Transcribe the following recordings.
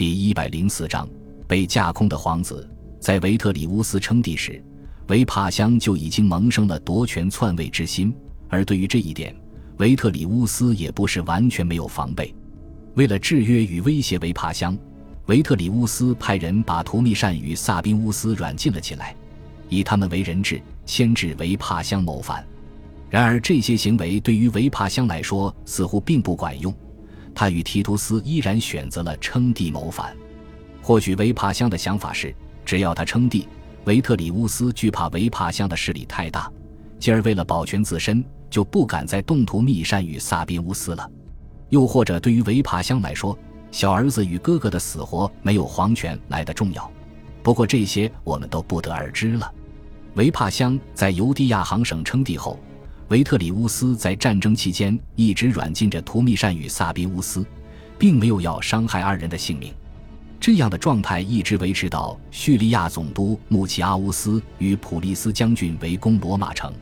第一百零四章被架空的皇子。在维特里乌斯称帝时，维帕乡就已经萌生了夺权篡位之心。而对于这一点，维特里乌斯也不是完全没有防备。为了制约与威胁维帕乡，维特里乌斯派人把图密善与萨宾乌斯软禁了起来，以他们为人质，牵制维帕乡谋反。然而，这些行为对于维帕乡来说似乎并不管用。他与提图斯依然选择了称帝谋反。或许维帕乡的想法是，只要他称帝，维特里乌斯惧怕维帕乡的势力太大，进而为了保全自身，就不敢再动图密善与萨宾乌斯了。又或者，对于维帕乡来说，小儿子与哥哥的死活没有皇权来的重要。不过，这些我们都不得而知了。维帕乡在尤地亚行省称帝后。维特里乌斯在战争期间一直软禁着图密善与萨宾乌斯，并没有要伤害二人的性命。这样的状态一直维持到叙利亚总督穆奇阿乌斯与普利斯将军围攻罗马城。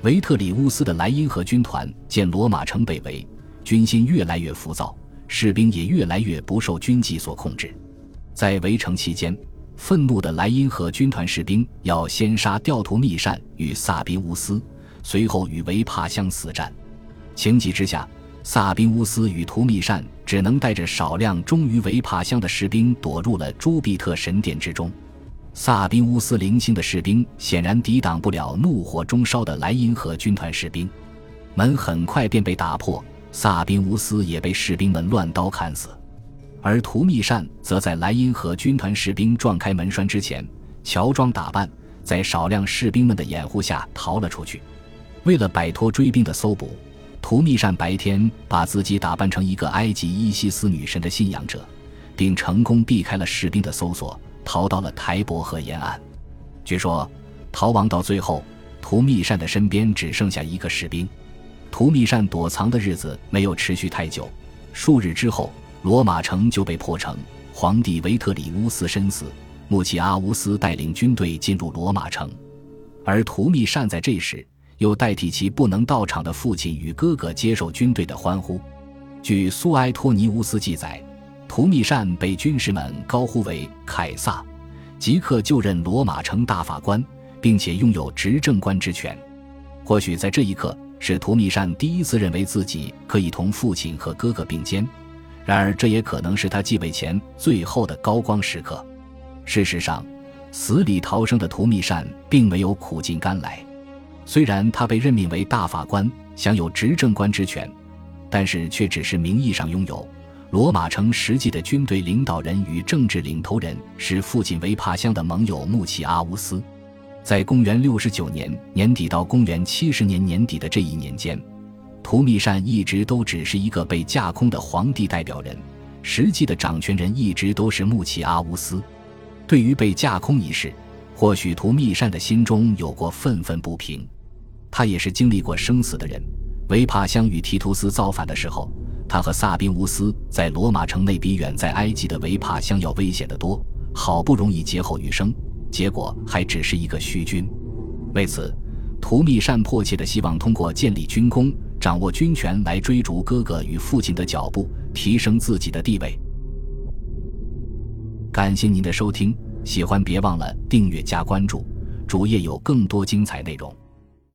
维特里乌斯的莱茵河军团见罗马城被围，军心越来越浮躁，士兵也越来越不受军纪所控制。在围城期间，愤怒的莱茵河军团士兵要先杀掉图密善与萨宾乌斯。随后与维帕乡死战，情急之下，萨宾乌斯与图密善只能带着少量忠于维帕乡的士兵躲入了朱庇特神殿之中。萨宾乌斯零星的士兵显然抵挡不了怒火中烧的莱茵河军团士兵，门很快便被打破，萨宾乌斯也被士兵们乱刀砍死，而图密善则在莱茵河军团士兵撞开门栓之前，乔装打扮，在少量士兵们的掩护下逃了出去。为了摆脱追兵的搜捕，图密善白天把自己打扮成一个埃及伊西斯女神的信仰者，并成功避开了士兵的搜索，逃到了台伯河沿岸。据说，逃亡到最后，图密善的身边只剩下一个士兵。图密善躲藏的日子没有持续太久，数日之后，罗马城就被破城，皇帝维特里乌斯身死，穆奇阿乌斯带领军队进入罗马城，而图密善在这时。又代替其不能到场的父亲与哥哥接受军队的欢呼。据苏埃托尼乌斯记载，图密善被军士们高呼为凯撒，即刻就任罗马城大法官，并且拥有执政官之权。或许在这一刻，是图密善第一次认为自己可以同父亲和哥哥并肩。然而，这也可能是他继位前最后的高光时刻。事实上，死里逃生的图密善并没有苦尽甘来。虽然他被任命为大法官，享有执政官之权，但是却只是名义上拥有。罗马城实际的军队领导人与政治领头人是父亲维帕乡的盟友穆奇阿乌斯。在公元六十九年年底到公元七十年年底的这一年间，图密善一直都只是一个被架空的皇帝代表人，实际的掌权人一直都是穆奇阿乌斯。对于被架空一事，或许图密善的心中有过愤愤不平。他也是经历过生死的人。维帕乡与提图斯造反的时候，他和萨宾乌斯在罗马城内比远在埃及的维帕乡要危险得多。好不容易劫后余生，结果还只是一个虚君。为此，图密善迫切地希望通过建立军功、掌握军权来追逐哥哥与父亲的脚步，提升自己的地位。感谢您的收听，喜欢别忘了订阅加关注，主页有更多精彩内容。